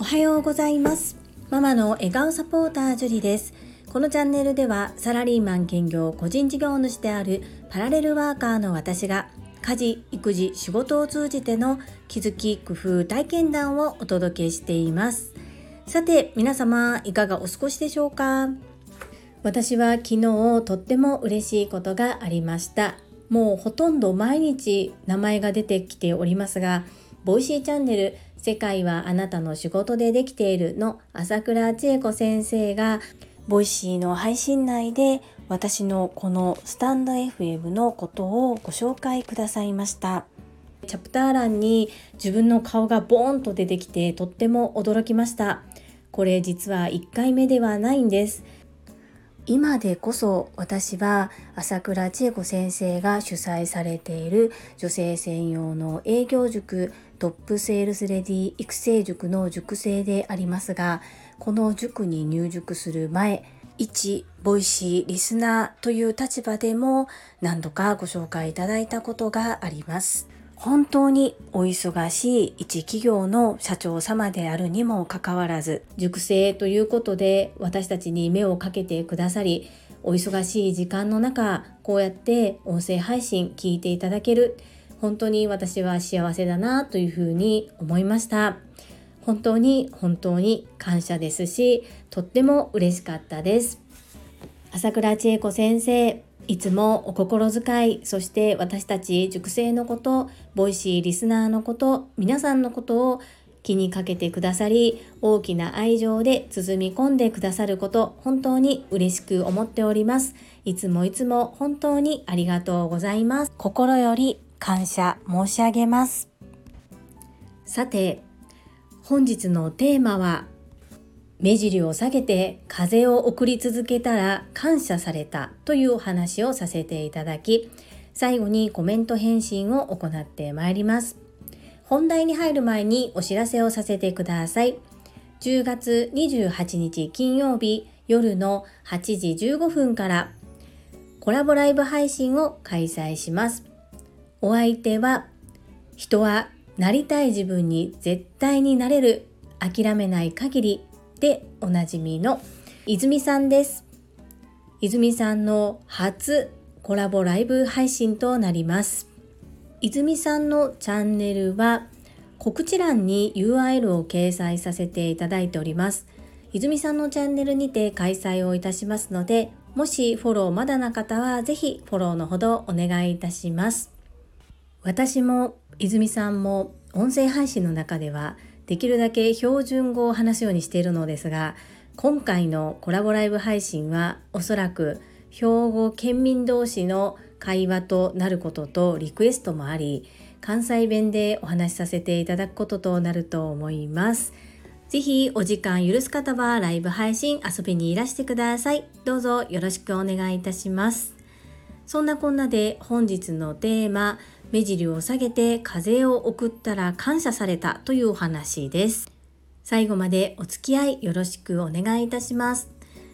おはようございます。ママの笑顔サポータージュリです。このチャンネルではサラリーマン兼業個人事業主であるパラレルワーカーの私が家事育児仕事を通じての気づき工夫体験談をお届けしています。さて皆様いかがお過ごしでしょうか？私は昨日とっても嬉しいことがありました。もうほとんど毎日名前が出てきておりますがVoicy チャンネル世界はあなたの仕事でできているの朝倉千恵子先生が Voicy の配信内で私のこのスタンド FM のことをご紹介くださいました。チャプター欄に自分の顔がボーンと出てきてとっても驚きました。これ実は1回目ではないんです。今でこそ私は朝倉千恵子先生が主催されている女性専用の営業塾トップセールスレディ育成塾の塾生でありますがこの塾に入塾する前一 Voicy リスナーという立場でも何度かご紹介いただいたことがあります。本当にお忙しい一企業の社長様であるにもかかわらず、塾生ということで私たちに目をかけてくださり、お忙しい時間の中、こうやって音声配信聞いていただける、本当に私は幸せだなというふうに思いました。本当に本当に感謝ですし、とっても嬉しかったです。朝倉千恵子先生、いつもお心遣い、そして私たち塾生のこと、 Voicy リスナーのこと、皆さんのことを気にかけてくださり、大きな愛情で包み込んでくださること、本当に嬉しく思っております。いつもいつも本当にありがとうございます。心より感謝申し上げます。さて、本日のテーマは目尻を下げて風を送り続けたら感謝されたというお話をさせていただき、最後にコメント返信を行ってまいります。本題に入る前にお知らせをさせてください。10月28日金曜日夜の8時15分からコラボライブ配信を開催します。お相手は人はなりたい自分に絶対になれる諦めない限りでおなじみの泉さんです。泉さんの初コラボライブ配信となります。泉さんのチャンネルは告知欄に URL を掲載させていただいております。泉さんのチャンネルにて開催をいたしますので、もしフォローまだな方はぜひフォローのほどお願いいたします。私も泉さんも音声配信の中ではできるだけ標準語を話すようにしているのですが今回のコラボライブ配信はおそらく兵庫県民同士の会話となることとリクエストもあり関西弁でお話しさせていただくこととなると思います。ぜひお時間許す方はライブ配信遊びにいらしてください。どうぞよろしくお願いいたします。そんなこんなで本日のテーマ目尻を下げて風を送ったら感謝されたというお話です。最後までお付き合いよろしくお願いいたします。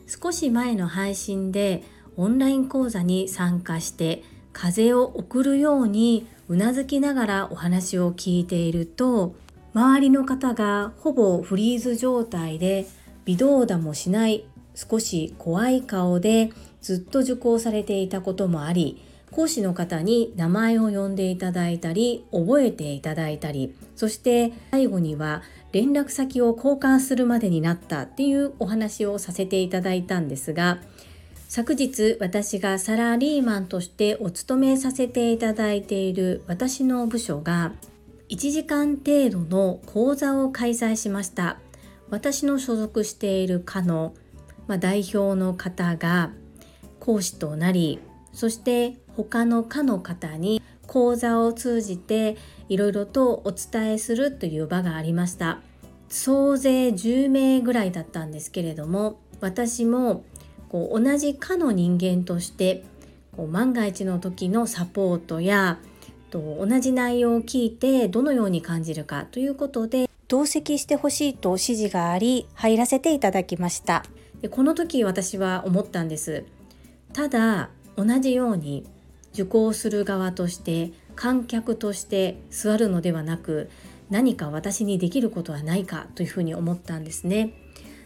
少し前の配信でオンライン講座に参加して風を送るようにうなずきながらお話を聞いていると周りの方がほぼフリーズ状態で微動だもしない少し怖い顔でずっと受講されていたこともあり講師の方に名前を呼んでいただいたり覚えていただいたりそして最後には連絡先を交換するまでになったっていうお話をさせていただいたんですが昨日私がサラリーマンとしてお勤めさせていただいている私の部署が1時間程度の講座を開催しました。私の所属している課の、まあ、代表の方が講師となりそして他の科の方に講座を通じていろいろとお伝えするという場がありました。総勢10名ぐらいだったんですけれども私もこう同じ科の人間としてこう万が一の時のサポートやと同じ内容を聞いてどのように感じるかということで同席してほしいと指示があり入らせていただきました。でこの時私は思ったんです。ただ同じように受講する側として観客として座るのではなく何か私にできることはないかというふうに思ったんですね。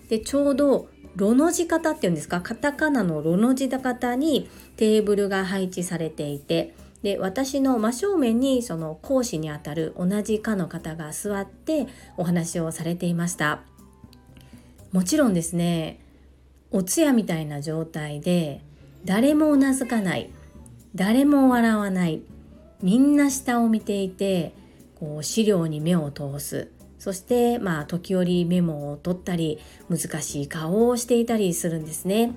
でちょうどロの字型っていうんですかカタカナのロの字型にテーブルが配置されていてで私の真正面にその講師にあたる同じ科の方が座ってお話をされていましたもちろんですねお通夜みたいな状態で誰もうなずかない。誰も笑わない。みんな下を見ていてこう資料に目を通す。そしてまあ時折メモを取ったり難しい顔をしていたりするんですね。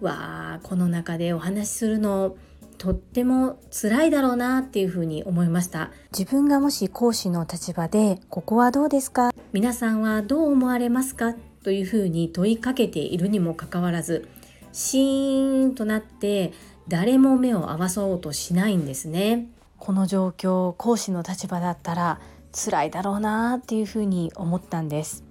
わあこの中でお話しするのとっても辛いだろうなっていうふうに思いました。自分がもし講師の立場でここはどうですか？皆さんはどう思われますか？というふうに問いかけているにもかかわらずシーンとなって誰も目を合わそうとしないんですね。この状況講師の立場だったら辛いだろうなっていうふうに思ったんです。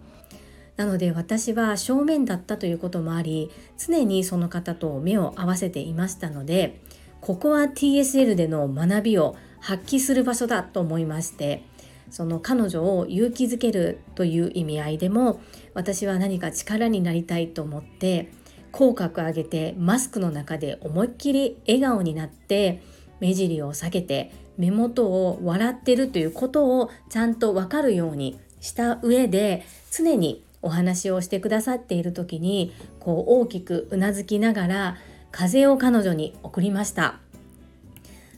なので私は正面だったということもあり常にその方と目を合わせていましたのでここは TSL での学びを発揮する場所だと思いましてその彼女を勇気づけるという意味合いでも私は何か力になりたいと思って口角上げてマスクの中で思いっきり笑顔になって目尻を下げて目元を笑ってるということをちゃんと分かるようにした上で常にお話をしてくださっている時にこう大きくうなずきながら風を彼女に送りました。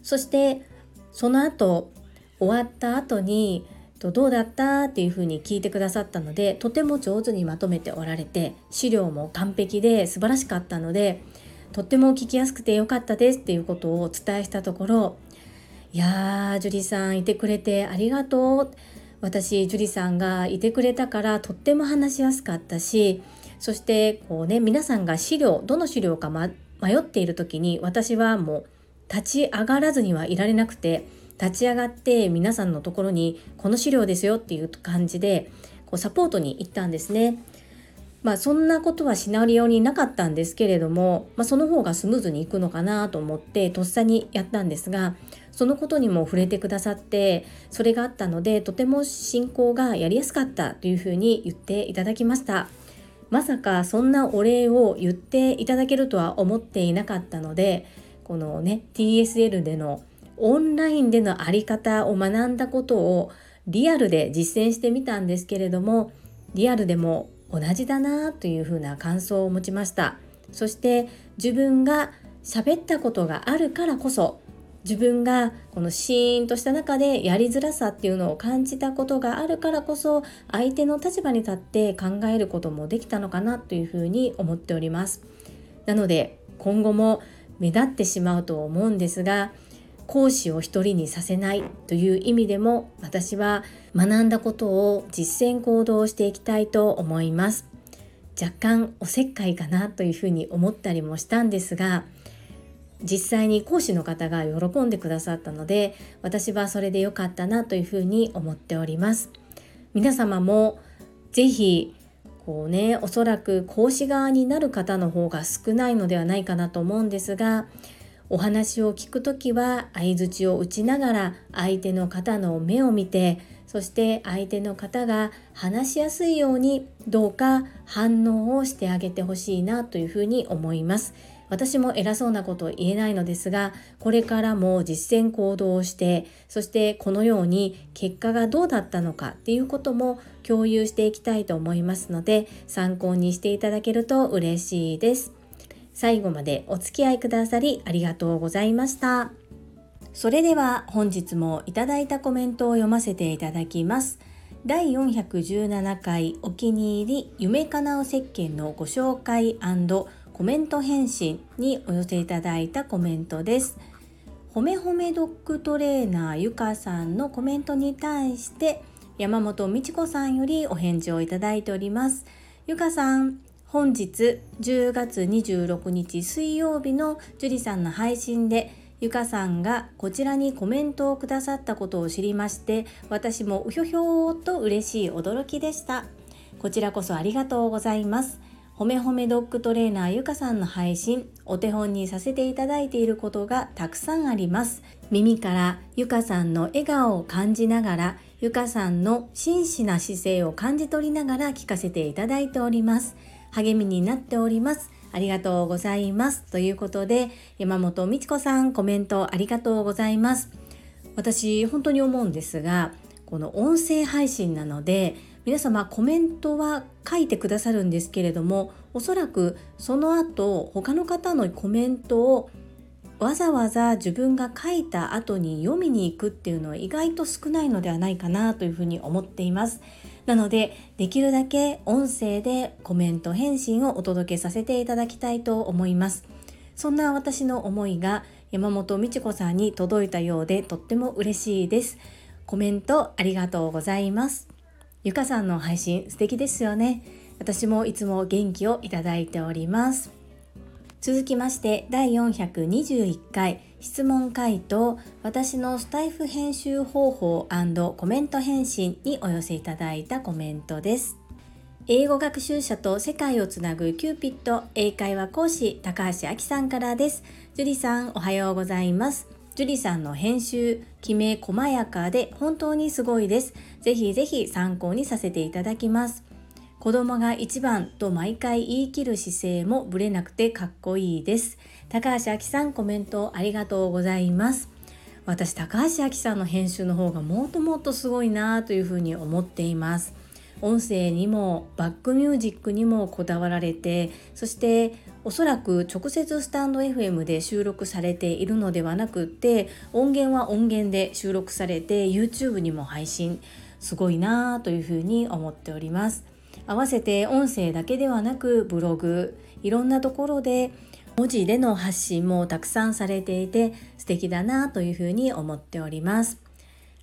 そしてその後終わった後にどうだった？っていうふうに聞いてくださったのでとても上手にまとめておられて資料も完璧で素晴らしかったのでとっても聞きやすくてよかったですっていうことをお伝えしたところいやー、樹里さんいてくれてありがとう。私、樹里さんがいてくれたからとっても話しやすかったし、そしてこうね、皆さんが資料、どの資料か、ま、迷っている時に私はもう立ち上がらずにはいられなくて、立ち上がって皆さんのところにこの資料ですよっていう感じでこうサポートに行ったんですね。まあそんなことはシナリオになかったんですけれども、まあ、その方がスムーズにいくのかなと思ってとっさにやったんですがそのことにも触れてくださってそれがあったのでとても進行がやりやすかったというふうに言っていただきましたまさかそんなお礼を言っていただけるとは思っていなかったのでこのね TSL でのオンラインでのあり方を学んだことをリアルで実践してみたんですけれどもリアルでも同じだなというふうな感想を持ちました。そして自分が喋ったことがあるからこそ自分がこのシーンとした中でやりづらさっていうのを感じたことがあるからこそ相手の立場に立って考えることもできたのかなというふうに思っております。なので今後も目立ってしまうと思うんですが講師を一人にさせないという意味でも私は学んだことを実践行動していきたいと思います。若干おせっかいかなというふうに思ったりもしたんですが実際に講師の方が喜んでくださったので私はそれで良かったなというふうに思っております。皆様も是非こうねおそらく講師側になる方の方が少ないのではないかなと思うんですがお話を聞くときは相づちを打ちながら相手の方の目を見てそして相手の方が話しやすいようにどうか反応をしてあげてほしいなというふうに思います。私も偉そうなことを言えないのですがこれからも実践行動をしてそしてこのように結果がどうだったのかっていうことも共有していきたいと思いますので参考にしていただけると嬉しいです。最後までお付き合いくださりありがとうございました。それでは本日もいただいたコメントを読ませていただきます。第417回お気に入り夢かなう石鹸のご紹介コメント返信にお寄せいただいたコメントです。ほめほめドッグトレーナーゆかさんのコメントに対して山本美智子さんよりお返事をいただいております。ゆかさん、本日10月26日水曜日の樹里さんの配信でゆかさんがこちらにコメントをくださったことを知りまして私もうひょひょーと嬉しい驚きでした。こちらこそありがとうございます。ほめほめドッグトレーナーゆかさんの配信お手本にさせていただいていることがたくさんあります。耳からゆかさんの笑顔を感じながらゆかさんの真摯な姿勢を感じ取りながら聞かせていただいております。励みになっております。ありがとうございます。ということで山本美智子さんコメントありがとうございます。私本当に思うんですがこの音声配信なので皆様コメントは書いてくださるんですけれどもおそらくその後他の方のコメントをわざわざ自分が書いた後に読みに行くっていうのは意外と少ないのではないかなというふうに思っています。なのでできるだけ音声でコメント返信をお届けさせていただきたいと思います。そんな私の思いが山本美智子さんに届いたようでとっても嬉しいです。コメントありがとうございます。ゆかさんの配信素敵ですよね。私もいつも元気をいただいております。続きまして第421回質問回答私のスタイフ編集方法コメント返信にお寄せいただいたコメントです。英語学習者と世界をつなぐキューピット英会話講師高橋明さんからです。樹里さんおはようございます。樹里さんの編集、きめ細やかで本当にすごいです。ぜひぜひ参考にさせていただきます。子供が一番と毎回言い切る姿勢もぶれなくてかっこいいです。高橋明さんコメントありがとうございます。私高橋明さんの編集の方がもっともっとすごいなというふうに思っています。音声にもバックミュージックにもこだわられてそしておそらく直接スタンド FM で収録されているのではなくって音源は音源で収録されて YouTube にも配信すごいなというふうに思っております合わせて音声だけではなくブログいろんなところで文字での発信もたくさんされていて素敵だなというふうに思っております。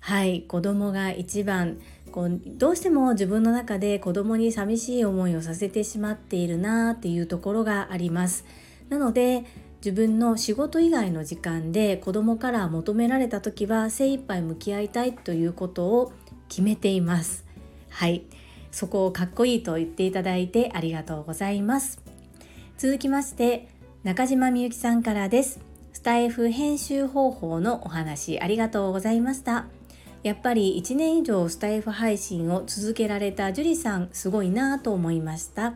はい子供が一番こうどうしても自分の中で子供に寂しい思いをさせてしまっているなっていうところがあります。なので自分の仕事以外の時間で子供から求められた時は精一杯向き合いたいということを決めています。はい。そこをかっこいいと言っていただいてありがとうございます。続きまして中島みゆきさんからです。スタイフ編集方法のお話ありがとうございました。やっぱり1年以上スタイフ配信を続けられた樹里さんすごいなぁと思いました。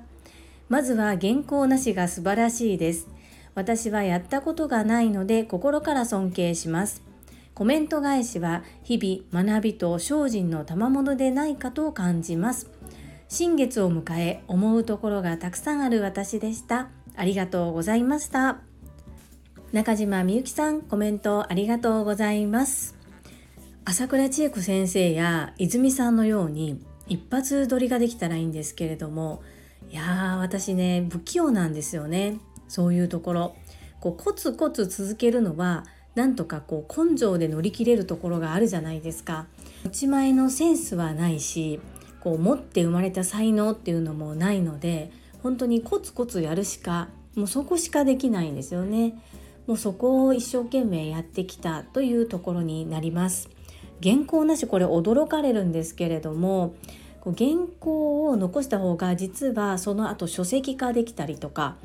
まずは原稿なしが素晴らしいです。私はやったことがないので心から尊敬します。コメント返しは日々学びと精進の賜物でないかと感じます。新月を迎え思うところがたくさんある私でした。ありがとうございました。中島みゆきさんコメントありがとうございます。朝倉千恵子先生や泉さんのように一発撮りができたらいいんですけれどもいやー私ね不器用なんですよね。そういうところ。こうコツコツ続けるのはなんとかこう根性で乗り切れるところがあるじゃないですか。持ち前のセンスはないしこう持って生まれた才能っていうのもないので本当にコツコツやるしかもうそこしかできないんですよね。もうそこを一生懸命やってきたというところになります。原稿なしこれ驚かれるんですけれども原稿を残した方が実はその後書籍化できたりとか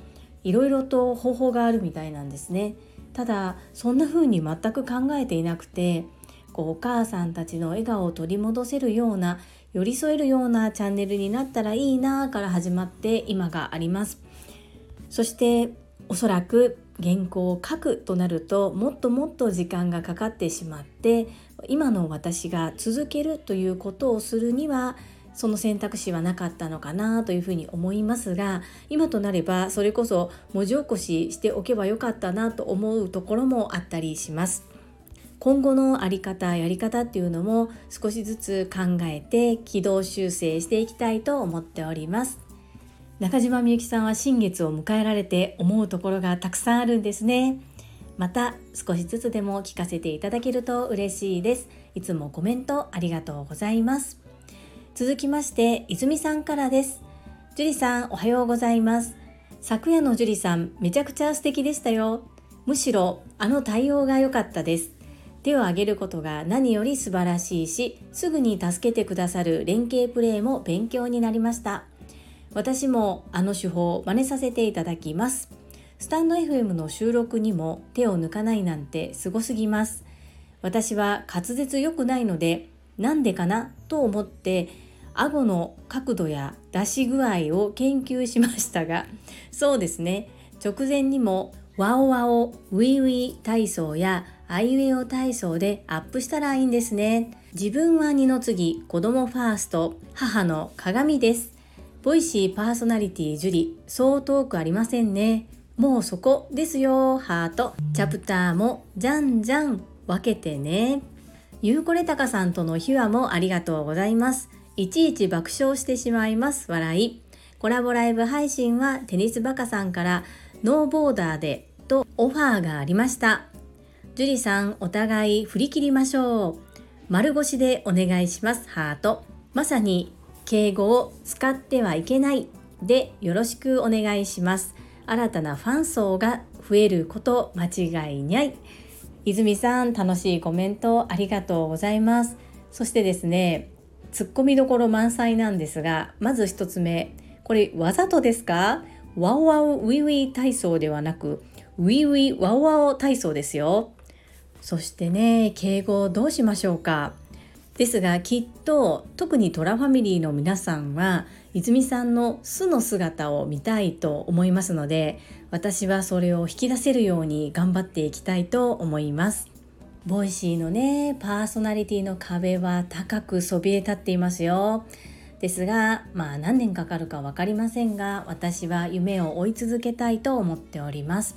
いろいろと方法があるみたいなんですね。ただそんな風に全く考えていなくてこうお母さんたちの笑顔を取り戻せるような寄り添えるようなチャンネルになったらいいなから始まって今がありますそしておそらく原稿を書くとなるともっともっと時間がかかってしまって今の私が続けるということをするにはその選択肢はなかったのかなというふうに思いますが今となればそれこそ文字起こししておけばよかったなと思うところもあったりします。今後の在り方やり方っていうのも少しずつ考えて軌道修正していきたいと思っております。中島みゆきさんは新月を迎えられて思うところがたくさんあるんですね。また少しずつでも聞かせていただけると嬉しいです。いつもコメントありがとうございます。続きまして、泉さんからです。樹里さんおはようございます。昨夜の樹里さんめちゃくちゃ素敵でしたよ。むしろあの対応が良かったです。手を挙げることが何より素晴らしいし、すぐに助けてくださる連携プレーも勉強になりました。私もあの手法を真似させていただきます。スタンド FM の収録にも手を抜かないなんてすごすぎます。私は滑舌良くないのでなんでかなと思って顎の角度や出し具合を研究しましたがそうですね。直前にもワオワオウィウィ体操やアイウェオ体操でアップしたらいいんですね。自分は二の次子供ファースト母の鏡です。ボイシーパーソナリティ樹里そう遠くありませんね。もうそこですよハート。チャプターもじゃんじゃん分けてね。ゆうこれたかさんとの秘話もありがとうございます。いちいち爆笑してしまいます。笑い。コラボライブ配信はテニスバカさんからノーボーダーでとオファーがありました。樹里さんお互い振り切りましょう。丸腰でお願いします。ハート。まさに敬語を使ってはいけない。でよろしくお願いします。新たなファン層が増えること間違いにゃい。泉さん楽しいコメントありがとうございます。そしてですねツッコミどころ満載なんですがまず1つ目。これわざとですか？ワウワウウィウィ体操ではなくウィウィワウワオ体操ですよ。そしてね敬語どうしましょうか？ですがきっと特にトラファミリーの皆さんは泉さんの素の姿を見たいと思いますので私はそれを引き出せるように頑張っていきたいと思います。 Voicy のねパーソナリティの壁は高くそびえ立っていますよ。ですがまあ何年かかるか分かりませんが私は夢を追い続けたいと思っております。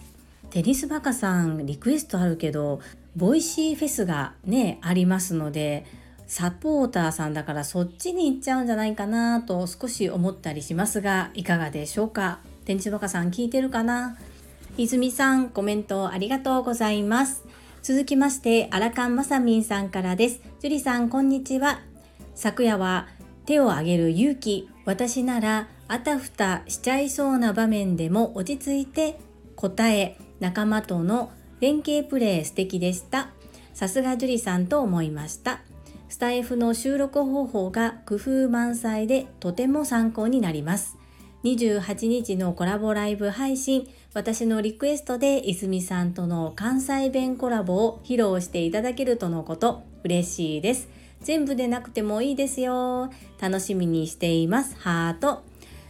テニスバカさんリクエストあるけど Voicy フェスがねありますのでサポーターさんだからそっちに行っちゃうんじゃないかなと少し思ったりしますがいかがでしょうか？テニスバカさん聞いてるかな？泉さんコメントありがとうございます続きまして、アラカンマサミンさんからです。ジュリさん、こんにちは。昨夜は手を挙げる勇気、私ならあたふたしちゃいそうな場面でも落ち着いて答え、仲間との連携プレー素敵でした。さすがジュリさんと思いました。スタイフの収録方法が工夫満載でとても参考になります。28日のコラボライブ配信、私のリクエストで泉さんとの関西弁コラボを披露していただけるとのこと、嬉しいです。全部でなくてもいいですよ。楽しみにしています。ハート。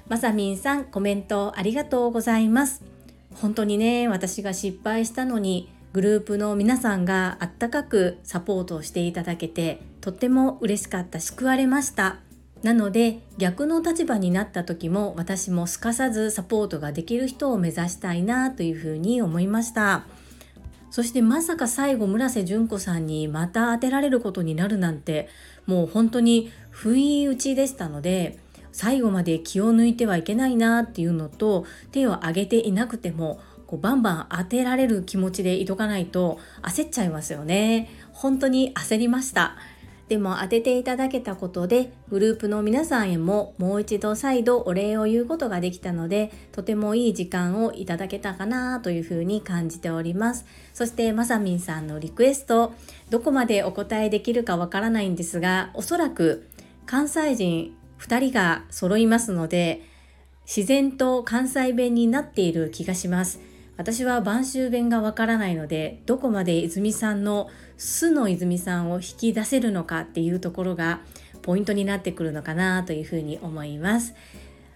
まさみんさん、コメントありがとうございます。本当にね、私が失敗したのに、グループの皆さんがあったかくサポートをしていただけて、とっても嬉しかった、救われました。なので逆の立場になった時も私もすかさずサポートができる人を目指したいなというふうに思いましたそしてまさか最後村瀬純子さんにまた当てられることになるなんてもう本当に不意打ちでしたので最後まで気を抜いてはいけないなっていうのと手を挙げていなくてもこうバンバン当てられる気持ちでいとかないと焦っちゃいますよね。本当に焦りました。でも当てていただけたことでグループの皆さんへももう一度再度お礼を言うことができたのでとてもいい時間をいただけたかなというふうに感じております。そしてまさみんさんのリクエストどこまでお答えできるかわからないんですがおそらく関西人2人が揃いますので自然と関西弁になっている気がします私は晩秋弁がわからないのでどこまで泉さんの素の泉さんを引き出せるのかっていうところがポイントになってくるのかなというふうに思います。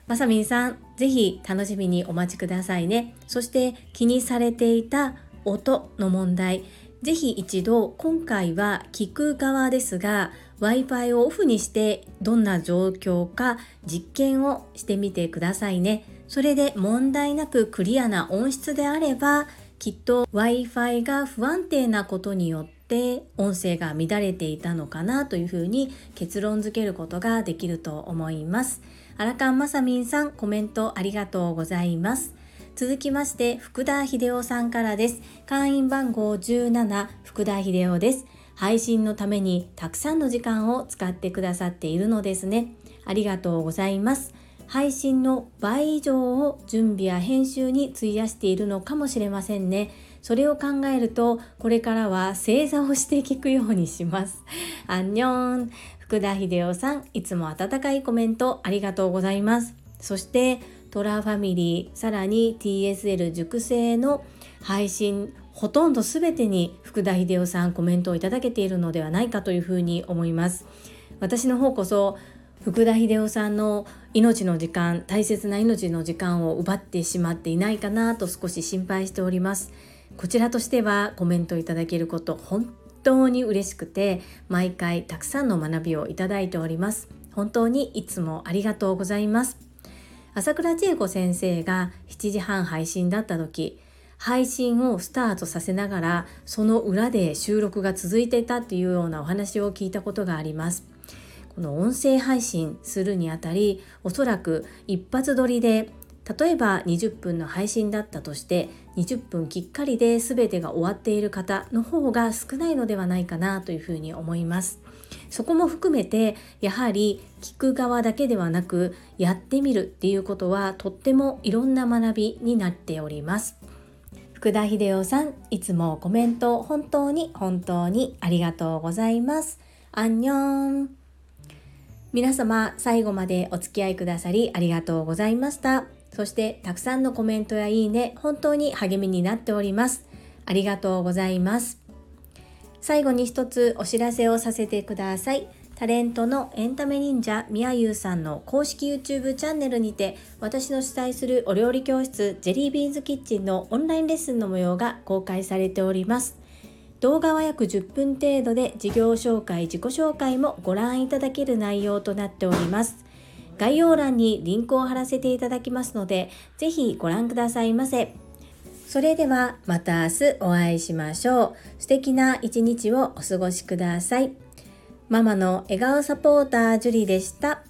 まさみんさん、ぜひ楽しみにお待ちくださいね。そして気にされていた音の問題、ぜひ一度今回は聞く側ですが Wi-Fi をオフにしてどんな状況か実験をしてみてくださいね。それで問題なくクリアな音質であればきっと Wi-Fi が不安定なことによって音声が乱れていたのかなというふうに結論付けることができると思います。アラカンマサミンさんコメントありがとうございます。続きまして福田秀夫さんからです。会員番号17福田秀夫です。配信のためにたくさんの時間を使ってくださっているのですね。ありがとうございます。配信の倍以上を準備や編集に費やしているのかもしれませんね。それを考えると、これからは正座をして聞くようにします。アンニョン福田秀夫さん、いつも温かいコメントありがとうございます。そしてトラファミリーさらに TSL 熟成の配信ほとんど全てに福田秀夫さんコメントをいただけているのではないかというふうに思います。私の方こそ福田秀夫さんの命の時間大切な命の時間を奪ってしまっていないかなと少し心配しております。こちらとしてはコメントいただけること本当に嬉しくて毎回たくさんの学びをいただいております。本当にいつもありがとうございます。朝倉千恵子先生が7時半配信だった時配信をスタートさせながらその裏で収録が続いていたっていうようなお話を聞いたことがあります。この音声配信するにあたりおそらく一発撮りで例えば20分の配信だったとして20分きっかりで全てが終わっている方の方が少ないのではないかなというふうに思います。そこも含めてやはり聞く側だけではなくやってみるっていうことはとってもいろんな学びになっております。福田秀夫さんいつもコメント本当に本当にありがとうございます。アンニョン。皆様最後までお付き合いくださりありがとうございました。そしてたくさんのコメントやいいね本当に励みになっております。ありがとうございます。最後に一つお知らせをさせてください。タレントのエンタメ忍者みやゆうさんの公式 YouTube チャンネルにて私の主催するお料理教室ジェリービーンズキッチンのオンラインレッスンの模様が公開されております。動画は約10分程度で事業紹介自己紹介もご覧いただける内容となっております。概要欄にリンクを貼らせていただきますのでぜひご覧くださいませ。それではまた明日お会いしましょう。素敵な一日をお過ごしください。ママの笑顔サポータージュリでした。